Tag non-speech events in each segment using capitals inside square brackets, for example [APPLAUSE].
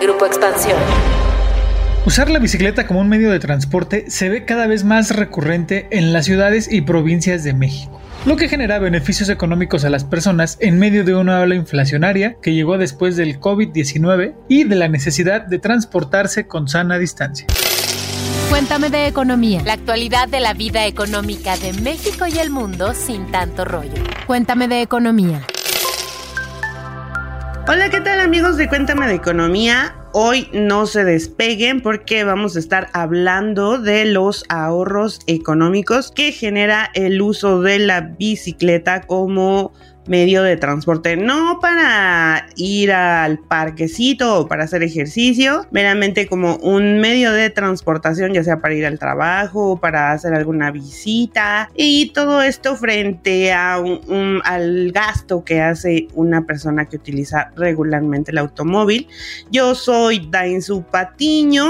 Grupo Expansión. Usar la bicicleta como un medio de transporte se ve cada vez más recurrente en las ciudades y provincias de México, lo que genera beneficios económicos a las personas en medio de una ola inflacionaria que llegó después del COVID-19 y de la necesidad de transportarse con sana distancia. Cuéntame de economía. La actualidad de la vida económica de México y el mundo sin tanto rollo. Cuéntame de economía. Hola, ¿qué tal amigos de Cuéntame de Economía? Hoy no se despeguen porque vamos a estar hablando de los ahorros económicos que genera el uso de la bicicleta como medio de transporte, no para ir al parquecito o para hacer ejercicio, meramente como un medio de transportación, ya sea para ir al trabajo, para hacer alguna visita y todo esto frente a un, al gasto que hace una persona que utiliza regularmente el automóvil. Yo soy Dainzu Patiño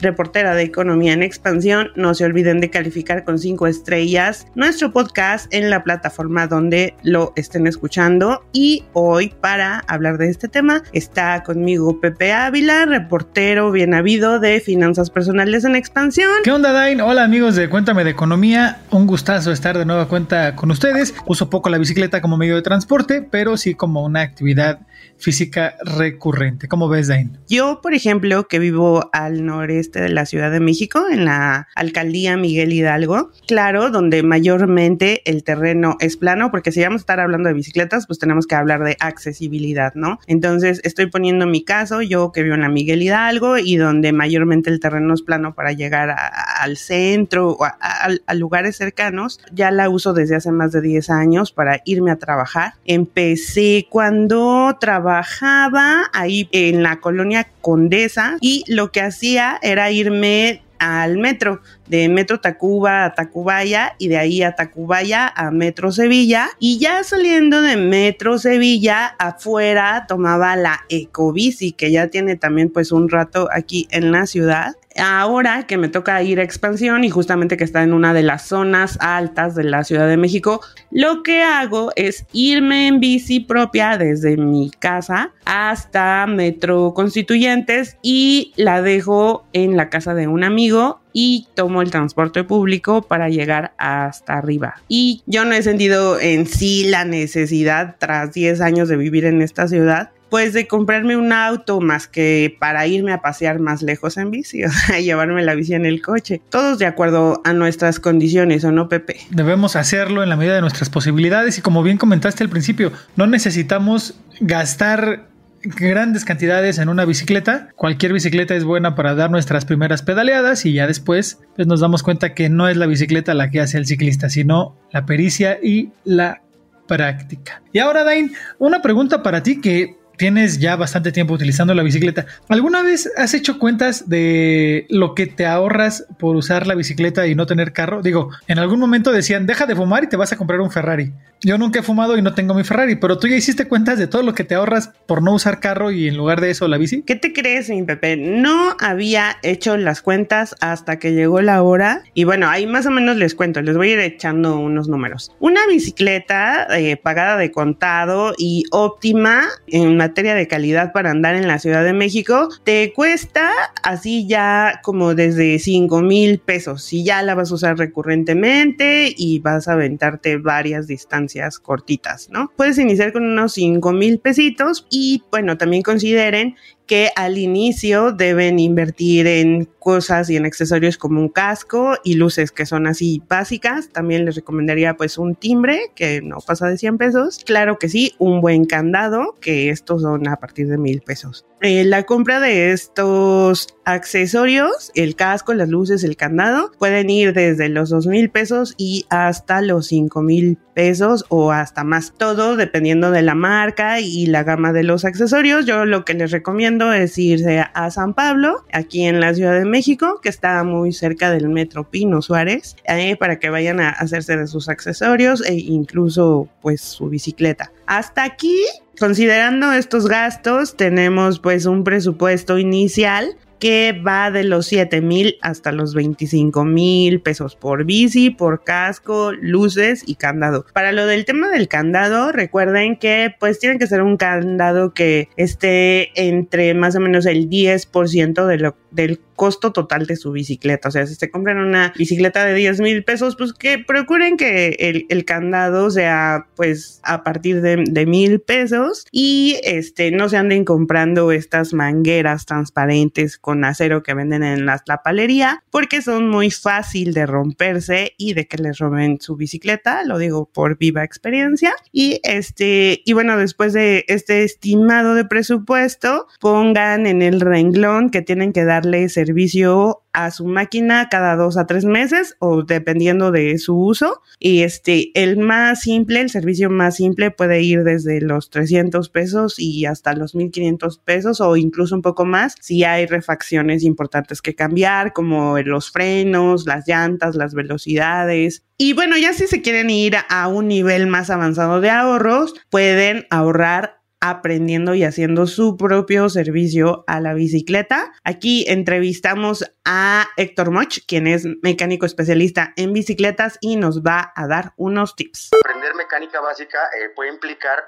reportera de Economía en Expansión. No se olviden de calificar con cinco estrellas nuestro podcast en la plataforma donde lo estén escuchando. Y hoy, para hablar de este tema, está conmigo Pepe Ávila, reportero bien habido de Finanzas Personales en Expansión. ¿Qué onda, Dain? Hola, amigos de Cuéntame de Economía. Un gustazo estar de nueva cuenta con ustedes. Uso poco la bicicleta como medio de transporte, pero sí como una actividad física recurrente. ¿Cómo ves, Dain? Yo, por ejemplo, que vivo al noreste de la Ciudad de México, en la alcaldía Miguel Hidalgo, claro, donde mayormente el terreno es plano, porque si vamos a estar hablando de bicicletas, pues tenemos que hablar de accesibilidad, ¿no? Entonces, estoy poniendo mi caso, yo que vivo en la Miguel Hidalgo y donde mayormente el terreno es plano para llegar al centro o a lugares cercanos, ya la uso desde hace más de 10 años para irme a trabajar. Empecé cuando trabajaba ahí en la colonia Condesa y lo que hacía era irme al metro, de Metro Tacuba a Tacubaya y de ahí a Tacubaya a Metro Sevilla. Y ya saliendo de Metro Sevilla afuera tomaba la Ecobici que ya tiene también pues un rato aquí en la ciudad ahora que me toca ir a expansión y justamente que está en una de las zonas altas de la Ciudad de México, lo que hago es irme en bici propia desde mi casa hasta Metro Constituyentes y la dejo en la casa de un amigo y tomo el transporte público para llegar hasta arriba. Y yo no he sentido en sí la necesidad, tras 10 años de vivir en esta ciudad, pues de comprarme un auto más que para irme a pasear más lejos en bici, [LAUGHS] o llevarme la bici en el coche. Todos de acuerdo a nuestras condiciones, ¿o no, Pepe? Debemos hacerlo en la medida de nuestras posibilidades y como bien comentaste al principio, no necesitamos gastar grandes cantidades en una bicicleta. Cualquier bicicleta es buena para dar nuestras primeras pedaleadas y ya después pues nos damos cuenta que no es la bicicleta la que hace el ciclista, sino la pericia y la práctica. Y ahora, Dain, una pregunta para ti que tienes ya bastante tiempo utilizando la bicicleta. ¿Alguna vez has hecho cuentas de lo que te ahorras por usar la bicicleta y no tener carro? Digo, en algún momento decían, deja de fumar y te vas a comprar un Ferrari. Yo nunca he fumado y no tengo mi Ferrari, pero tú ya hiciste cuentas de todo lo que te ahorras por no usar carro y en lugar de eso la bici. ¿Qué te crees, mi Pepe? No había hecho las cuentas hasta que llegó la hora. Y bueno, ahí más o menos les cuento, les voy a ir echando unos números. Una bicicleta eh, pagada de contado y óptima en materia de calidad para andar en la Ciudad de México te cuesta así ya como desde 5 mil pesos. Si ya la vas a usar recurrentemente y vas a aventarte varias distancias cortitas, ¿no? Puedes iniciar con unos 5 mil pesitos y bueno, también consideren que al inicio deben invertir en cosas y en accesorios como un casco y luces que son así básicas. También les recomendaría pues un timbre que no pasa de 100 pesos. Claro que sí, un buen candado que estos son a partir de mil pesos. Eh, la compra de estos accesorios, el casco, las luces, el candado, pueden ir desde los dos mil pesos y hasta los cinco mil pesos o hasta más. Todo dependiendo de la marca y la gama de los accesorios. Yo lo que les recomiendo es irse a San Pablo, aquí en la Ciudad de México, que está muy cerca del Metro Pino Suárez, eh, para que vayan a hacerse de sus accesorios e incluso pues su bicicleta. Hasta aquí Considerando estos gastos, tenemos pues un presupuesto inicial que va de los 7 mil hasta los 25 mil pesos por bici, por casco, luces y candado. Para lo del tema del candado, recuerden que pues tiene que ser un candado que esté entre más o menos el 10% de lo, del costo total de su bicicleta. O sea, si se compran una bicicleta de 10 mil pesos, pues que procuren que el, candado sea pues a partir de, mil pesos y este no se anden comprando estas mangueras transparentes con acero que venden en la, palería porque son muy fácil de romperse y de que les roben su bicicleta, lo digo por viva experiencia. Y este, y bueno, después de este estimado de presupuesto, pongan en el renglón que tienen que darle servicio a su máquina cada dos a tres meses o dependiendo de su uso. Y este, el más simple, el servicio más simple puede ir desde los 300 pesos y hasta los 1500 pesos o incluso un poco más si hay refacciones importantes que cambiar como los frenos, las llantas, las velocidades. Y bueno, ya si se quieren ir a un nivel más avanzado de ahorros, pueden ahorrar aprendiendo y haciendo su propio servicio a la bicicleta. Aquí entrevistamos a Héctor Moch, quien es mecánico especialista en bicicletas y nos va a dar unos tips. Aprender mecánica básica eh, puede implicar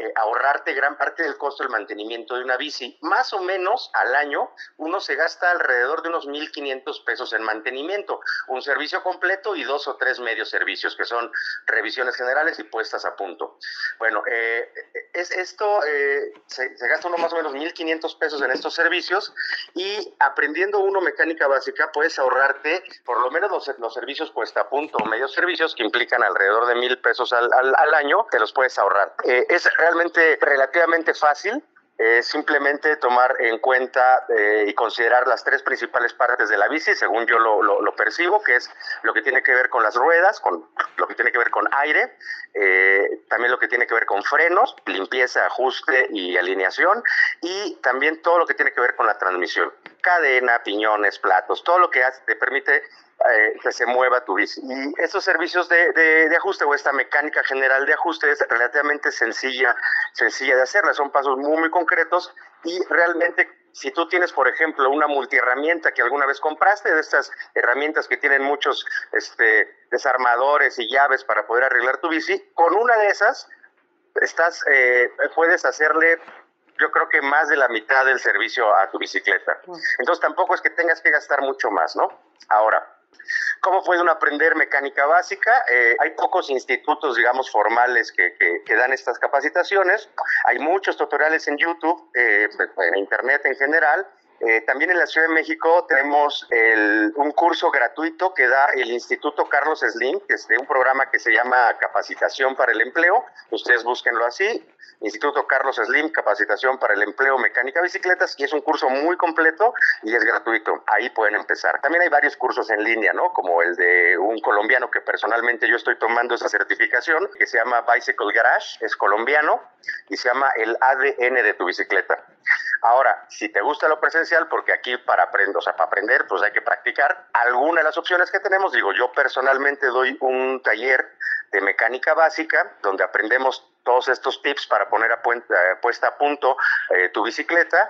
eh, ahorrarte gran parte del costo del mantenimiento de una bici. Más o menos al año uno se gasta alrededor de unos 1.500 pesos en mantenimiento, un servicio completo y dos o tres medios servicios, que son revisiones generales y puestas a punto. Bueno, eh, es, esto eh, se, gasta uno más o menos 1.500 pesos en estos servicios y aprendiendo uno mecánica básica puedes ahorrarte por lo menos los, servicios puesta a punto, medios servicios que implican alrededor de mil pesos al, al, año, te los puedes ahorrar. es realmente relativamente fácil. es simplemente tomar en cuenta eh, y considerar las tres principales partes de la bici, según yo lo, lo, percibo, que es lo que tiene que ver con las ruedas, con lo que tiene que ver con aire, eh, también lo que tiene que ver con frenos, limpieza, ajuste y alineación, y también todo lo que tiene que ver con la transmisión, cadena, piñones, platos, todo lo que hace, te permite eh, que se mueva tu bici. Y estos servicios de, de, ajuste o esta mecánica general de ajuste es relativamente sencilla, sencilla de hacerla. Son pasos muy, muy concretos y realmente si tú tienes, por ejemplo, una multiherramienta que alguna vez compraste, de estas herramientas que tienen muchos este, desarmadores y llaves para poder arreglar tu bici, con una de esas estás, eh, puedes hacerle yo creo que más de la mitad del servicio a tu bicicleta. Entonces tampoco es que tengas que gastar mucho más, ¿no? Ahora, ¿Cómo puede aprender mecánica básica? Eh, hay pocos institutos, digamos, formales que, que, dan estas capacitaciones. Hay muchos tutoriales en YouTube, eh, en Internet en general. Eh, también en la Ciudad de México tenemos un curso gratuito que da el Instituto Carlos Slim, que es de un programa que se llama Capacitación para el Empleo. Ustedes búsquenlo así. Instituto Carlos Slim, Capacitación para el Empleo Mecánica Bicicletas, y es un curso muy completo y es gratuito. Ahí pueden empezar. También hay varios cursos en línea, ¿no? Como el de un colombiano que personalmente yo estoy tomando esa certificación, que se llama Bicycle Garage, es colombiano, y se llama el ADN de tu bicicleta. Ahora, si te gusta lo presencial, porque aquí para aprender, o sea, para aprender, pues hay que practicar. Alguna de las opciones que tenemos, digo, yo personalmente doy un taller de mecánica básica, donde aprendemos todos estos tips para poner a eh, puesta a punto eh, tu bicicleta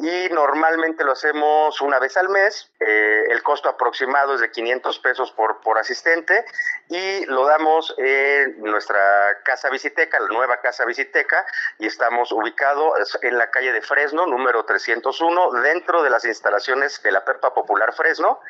y normalmente lo hacemos una vez al mes. Eh, el costo aproximado es de 500 pesos por, por asistente y lo damos en nuestra casa visiteca, la nueva casa visiteca, y estamos ubicados en la calle de Fresno, número 301, dentro de las instalaciones de la Perpa Popular Fresno.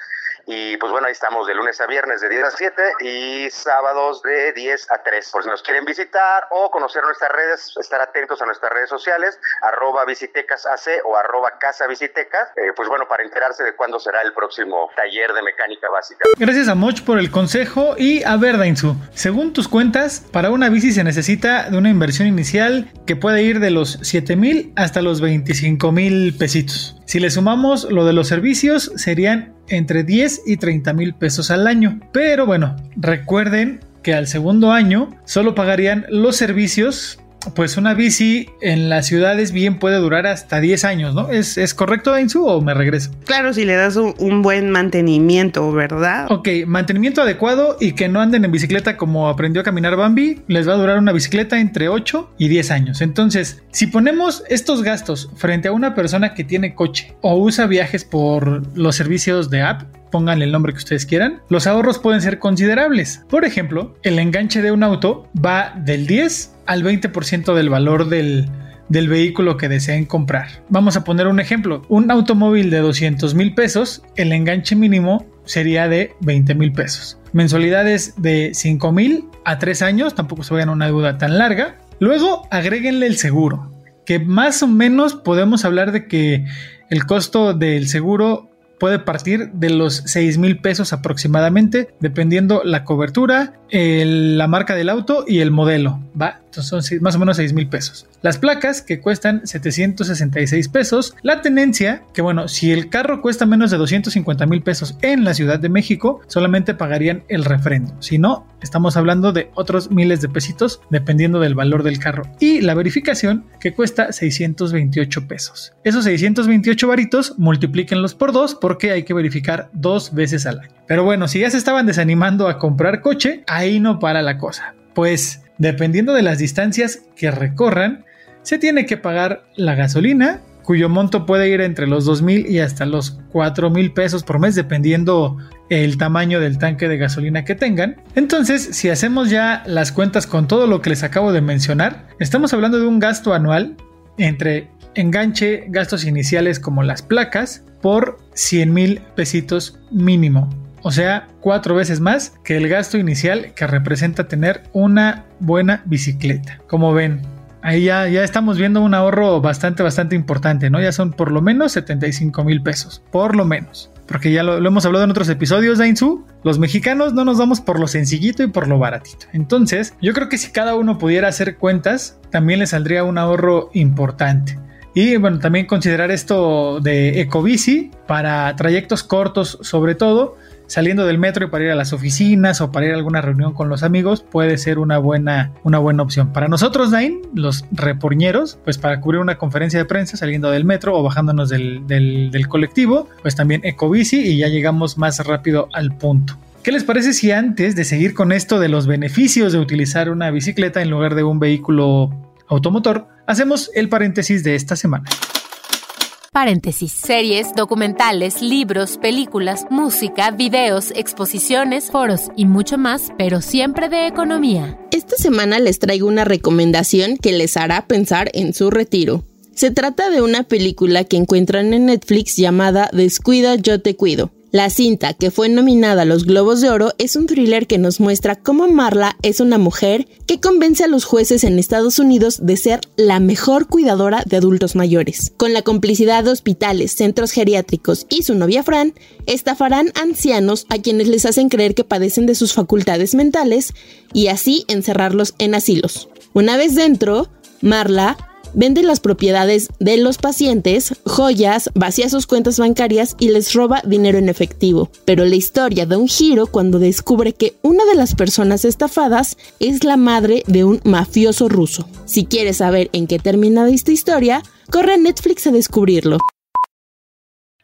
Y pues bueno, ahí estamos de lunes a viernes de 10 a 7 y sábados de 10 a 3. Por si nos quieren visitar o conocer nuestras redes, estar atentos a nuestras redes sociales, arroba visitecasac o arroba casa visitecas, eh, pues bueno, para enterarse de cuándo será el próximo taller de mecánica básica. Gracias a Moch por el consejo y a ver, Dainzu, según tus cuentas, para una bici se necesita de una inversión inicial que puede ir de los 7 mil hasta los 25 mil pesitos. Si le sumamos lo de los servicios, serían entre 10 y 30 mil pesos al año. Pero bueno, recuerden que al segundo año solo pagarían los servicios pues una bici en las ciudades bien puede durar hasta 10 años, ¿no? ¿Es, es correcto, Dainzu, o me regreso? Claro, si le das un, un, buen mantenimiento, ¿verdad? Ok, mantenimiento adecuado y que no anden en bicicleta como aprendió a caminar Bambi, les va a durar una bicicleta entre 8 y 10 años. Entonces, si ponemos estos gastos frente a una persona que tiene coche o usa viajes por los servicios de app, pónganle el nombre que ustedes quieran, los ahorros pueden ser considerables. Por ejemplo, el enganche de un auto va del 10 al 20% del valor del, del vehículo que deseen comprar. Vamos a poner un ejemplo. Un automóvil de 200 mil pesos, el enganche mínimo sería de 20 mil pesos. Mensualidades de 5 mil a 3 años, tampoco se vayan a una deuda tan larga. Luego agréguenle el seguro, que más o menos podemos hablar de que el costo del seguro puede partir de los 6 mil pesos aproximadamente, dependiendo la cobertura, la marca del auto y el modelo. Entonces son más o menos 6 mil pesos. Las placas que cuestan 766 pesos. La tenencia, que bueno, si el carro cuesta menos de 250 mil pesos en la Ciudad de México, solamente pagarían el refrendo. Si no, estamos hablando de otros miles de pesitos dependiendo del valor del carro. Y la verificación que cuesta 628 pesos. Esos 628 varitos multiplíquenlos por dos porque hay que verificar dos veces al año. Pero bueno, si ya se estaban desanimando a comprar coche, ahí no para la cosa. Pues dependiendo de las distancias que recorran, se tiene que pagar la gasolina, cuyo monto puede ir entre los 2 mil y hasta los 4 mil pesos por mes, dependiendo el tamaño del tanque de gasolina que tengan. Entonces, si hacemos ya las cuentas con todo lo que les acabo de mencionar, estamos hablando de un gasto anual entre enganche, gastos iniciales como las placas, por 100 mil pesitos mínimo. O sea, cuatro veces más que el gasto inicial que representa tener una buena bicicleta. Como ven, ahí ya, ya estamos viendo un ahorro bastante, bastante importante, ¿no? Ya son por lo menos 75 mil pesos, por lo menos. Porque ya lo, hemos hablado en otros episodios de Insu, los mexicanos no nos vamos por lo sencillito y por lo baratito. Entonces, yo creo que si cada uno pudiera hacer cuentas, también le saldría un ahorro importante. Y bueno, también considerar esto de ecobici para trayectos cortos sobre todo, saliendo del metro y para ir a las oficinas o para ir a alguna reunión con los amigos puede ser una buena, una buena opción. Para nosotros, Dain, los reporñeros, pues para cubrir una conferencia de prensa saliendo del metro o bajándonos del, del, del colectivo, pues también ecobici y ya llegamos más rápido al punto. ¿Qué les parece si antes de seguir con esto de los beneficios de utilizar una bicicleta en lugar de un vehículo automotor, hacemos el paréntesis de esta semana? Paréntesis. Series, documentales, libros, películas, música, videos, exposiciones, foros y mucho más, pero siempre de economía. Esta semana les traigo una recomendación que les hará pensar en su retiro. Se trata de una película que encuentran en Netflix llamada Descuida, yo te cuido. La cinta, que fue nominada a los Globos de Oro, es un thriller que nos muestra cómo Marla es una mujer que convence a los jueces en Estados Unidos de ser la mejor cuidadora de adultos mayores. Con la complicidad de hospitales, centros geriátricos y su novia Fran, estafarán ancianos a quienes les hacen creer que padecen de sus facultades mentales y así encerrarlos en asilos. Una vez dentro, Marla vende las propiedades de los pacientes, joyas, vacía sus cuentas bancarias y les roba dinero en efectivo. Pero la historia da un giro cuando descubre que una de las personas estafadas es la madre de un mafioso ruso. Si quieres saber en qué termina esta historia, corre a Netflix a descubrirlo.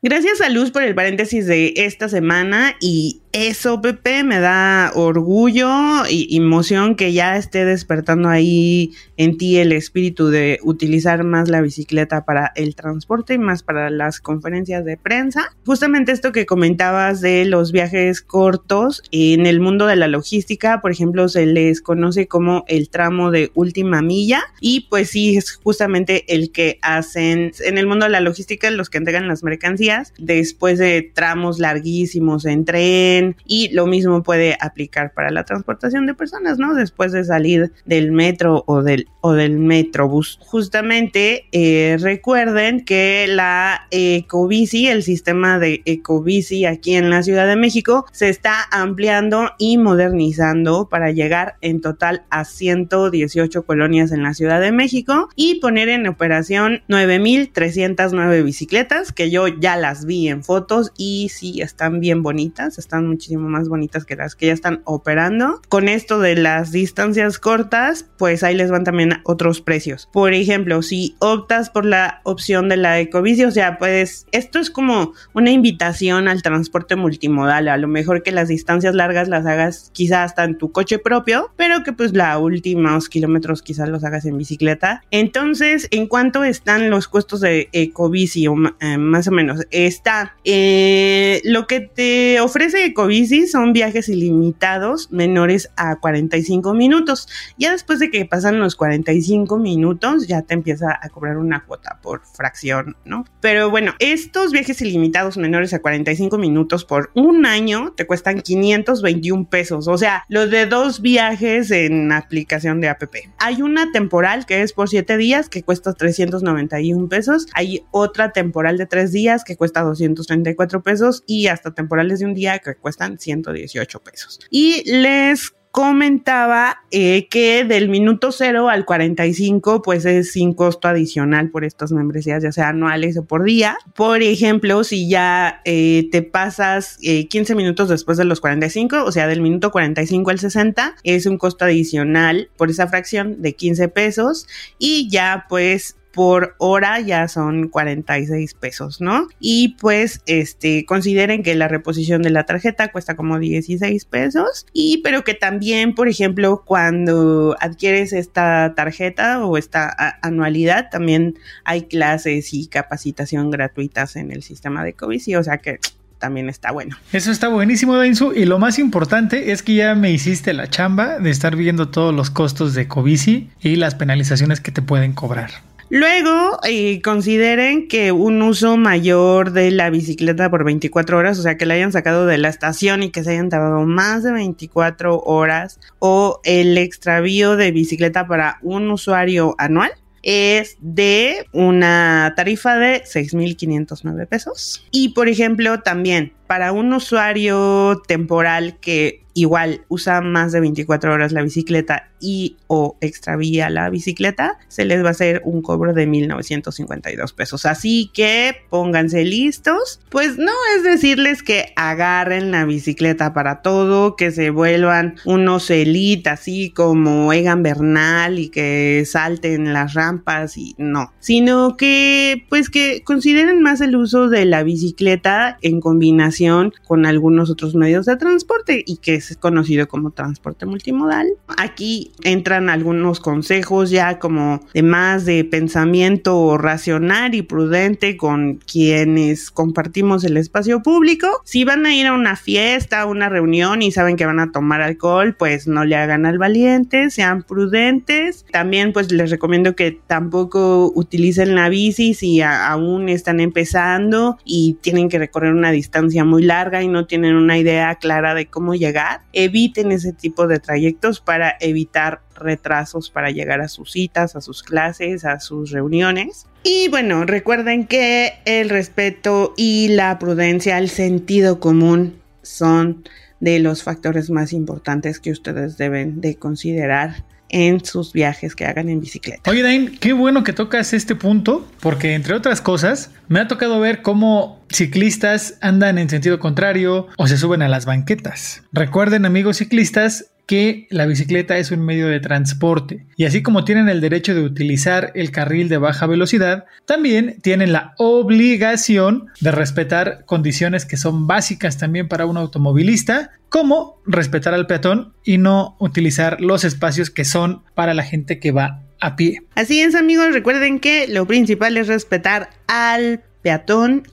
Gracias a Luz por el paréntesis de esta semana y eso, Pepe, me da orgullo y emoción que ya esté despertando ahí en ti el espíritu de utilizar más la bicicleta para el transporte y más para las conferencias de prensa. Justamente esto que comentabas de los viajes cortos en el mundo de la logística, por ejemplo, se les conoce como el tramo de última milla y pues sí, es justamente el que hacen en el mundo de la logística los que entregan las mercancías después de tramos larguísimos en tren y lo mismo puede aplicar para la transportación de personas, ¿no? Después de salir del metro o del, o del metrobús. Justamente eh, recuerden que la Ecobici, el sistema de Ecobici aquí en la Ciudad de México, se está ampliando y modernizando para llegar en total a 118 colonias en la Ciudad de México y poner en operación 9.309 bicicletas que yo ya las vi en fotos y sí están bien bonitas, están muchísimo más bonitas que las que ya están operando. Con esto de las distancias cortas, pues ahí les van también otros precios. Por ejemplo, si optas por la opción de la ecobici, o sea, pues esto es como una invitación al transporte multimodal. A lo mejor que las distancias largas las hagas quizás hasta en tu coche propio, pero que pues la últimos kilómetros quizás los hagas en bicicleta. Entonces, ¿en cuánto están los costos de ecobici? O, eh, más o menos, está eh, lo que te ofrece ecobici son viajes ilimitados menores a 45 minutos. Ya después de que pasan los 45 minutos, ya te empieza a cobrar una cuota por fracción, ¿no? Pero bueno, estos viajes ilimitados menores a 45 minutos por un año te cuestan 521 pesos. O sea, los de dos viajes en aplicación de APP. Hay una temporal que es por 7 días que cuesta 391 pesos. Hay otra temporal de 3 días que cuesta 234 pesos y hasta temporales de un día que cuestan 118 pesos. Y les comentaba eh, que del minuto 0 al 45 pues es sin costo adicional por estas membresías ya sea anuales o por día. Por ejemplo, si ya eh, te pasas 15 eh, minutos después de los 45, o sea del minuto 45 al 60, es un costo adicional por esa fracción de 15 pesos y ya pues por hora ya son 46 pesos, ¿no? Y pues este consideren que la reposición de la tarjeta cuesta como 16 pesos y pero que también, por ejemplo, cuando adquieres esta tarjeta o esta anualidad, también hay clases y capacitación gratuitas en el sistema de COVID, o sea que también está bueno. Eso está buenísimo, Dainzu. Y lo más importante es que ya me hiciste la chamba de estar viendo todos los costos de Covici y las penalizaciones que te pueden cobrar. Luego, eh, consideren que un uso mayor de la bicicleta por 24 horas, o sea, que la hayan sacado de la estación y que se hayan tardado más de 24 horas, o el extravío de bicicleta para un usuario anual, es de una tarifa de 6.509 pesos. Y por ejemplo, también para un usuario temporal que igual usa más de 24 horas la bicicleta y o extravía la bicicleta, se les va a hacer un cobro de 1952 pesos. Así que pónganse listos. Pues no es decirles que agarren la bicicleta para todo, que se vuelvan unos elite así como Egan Bernal y que salten las rampas y no, sino que pues que consideren más el uso de la bicicleta en combinación con algunos otros medios de transporte y que es conocido como transporte multimodal. Aquí entran algunos consejos ya como de más de pensamiento racional y prudente con quienes compartimos el espacio público. Si van a ir a una fiesta, a una reunión y saben que van a tomar alcohol, pues no le hagan al valiente, sean prudentes. También pues les recomiendo que tampoco utilicen la bici si aún están empezando y tienen que recorrer una distancia muy larga y no tienen una idea clara de cómo llegar eviten ese tipo de trayectos para evitar retrasos para llegar a sus citas, a sus clases, a sus reuniones. Y bueno, recuerden que el respeto y la prudencia, el sentido común son de los factores más importantes que ustedes deben de considerar en sus viajes que hagan en bicicleta. Oye, Dain, qué bueno que tocas este punto, porque entre otras cosas, me ha tocado ver cómo ciclistas andan en sentido contrario o se suben a las banquetas. Recuerden, amigos ciclistas, que la bicicleta es un medio de transporte y así como tienen el derecho de utilizar el carril de baja velocidad, también tienen la obligación de respetar condiciones que son básicas también para un automovilista, como respetar al peatón y no utilizar los espacios que son para la gente que va a pie. Así es amigos, recuerden que lo principal es respetar al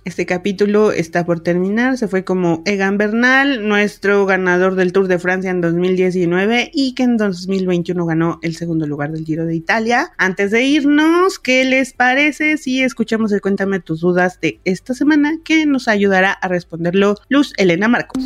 Este capítulo está por terminar. Se fue como Egan Bernal, nuestro ganador del Tour de Francia en 2019 y que en 2021 ganó el segundo lugar del Giro de Italia. Antes de irnos, ¿qué les parece si escuchamos el Cuéntame tus dudas de esta semana que nos ayudará a responderlo Luz Elena Marcos?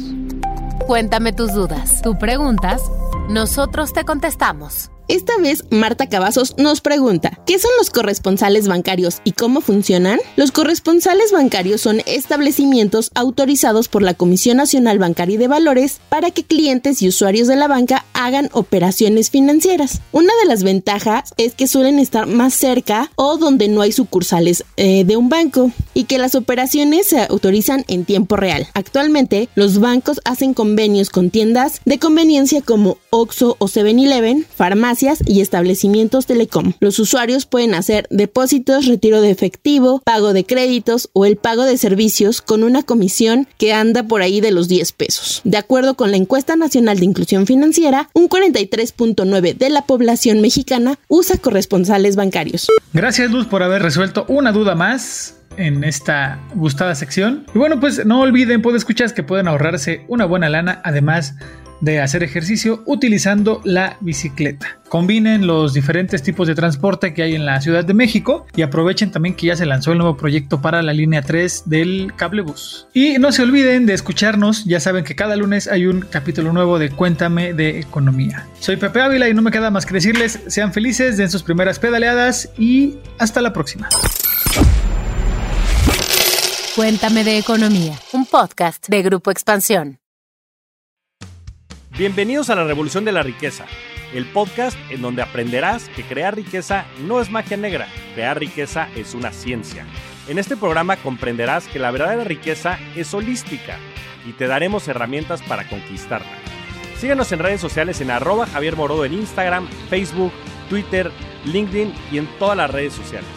Cuéntame tus dudas. Tú preguntas, nosotros te contestamos. Esta vez Marta Cavazos nos pregunta, ¿qué son los corresponsales bancarios y cómo funcionan? Los corresponsales bancarios son establecimientos autorizados por la Comisión Nacional Bancaria de Valores para que clientes y usuarios de la banca hagan operaciones financieras. Una de las ventajas es que suelen estar más cerca o donde no hay sucursales eh, de un banco y que las operaciones se autorizan en tiempo real. Actualmente, los bancos hacen convenios con tiendas de conveniencia como OXO o 7-Eleven, farmacias y establecimientos telecom. Los usuarios pueden hacer depósitos, retiro de efectivo, pago de créditos o el pago de servicios con una comisión que anda por ahí de los 10 pesos. De acuerdo con la encuesta nacional de inclusión financiera, un 43.9 de la población mexicana usa corresponsales bancarios. Gracias Luz por haber resuelto una duda más en esta gustada sección. Y bueno, pues no olviden, puede escuchar que pueden ahorrarse una buena lana, además de hacer ejercicio utilizando la bicicleta. Combinen los diferentes tipos de transporte que hay en la Ciudad de México y aprovechen también que ya se lanzó el nuevo proyecto para la línea 3 del cablebus. Y no se olviden de escucharnos, ya saben que cada lunes hay un capítulo nuevo de Cuéntame de Economía. Soy Pepe Ávila y no me queda más que decirles, sean felices, den sus primeras pedaleadas y hasta la próxima. Cuéntame de Economía, un podcast de Grupo Expansión. Bienvenidos a la Revolución de la Riqueza, el podcast en donde aprenderás que crear riqueza no es magia negra, crear riqueza es una ciencia. En este programa comprenderás que la verdadera riqueza es holística y te daremos herramientas para conquistarla. Síguenos en redes sociales en arroba Javier Morodo en Instagram, Facebook, Twitter, LinkedIn y en todas las redes sociales.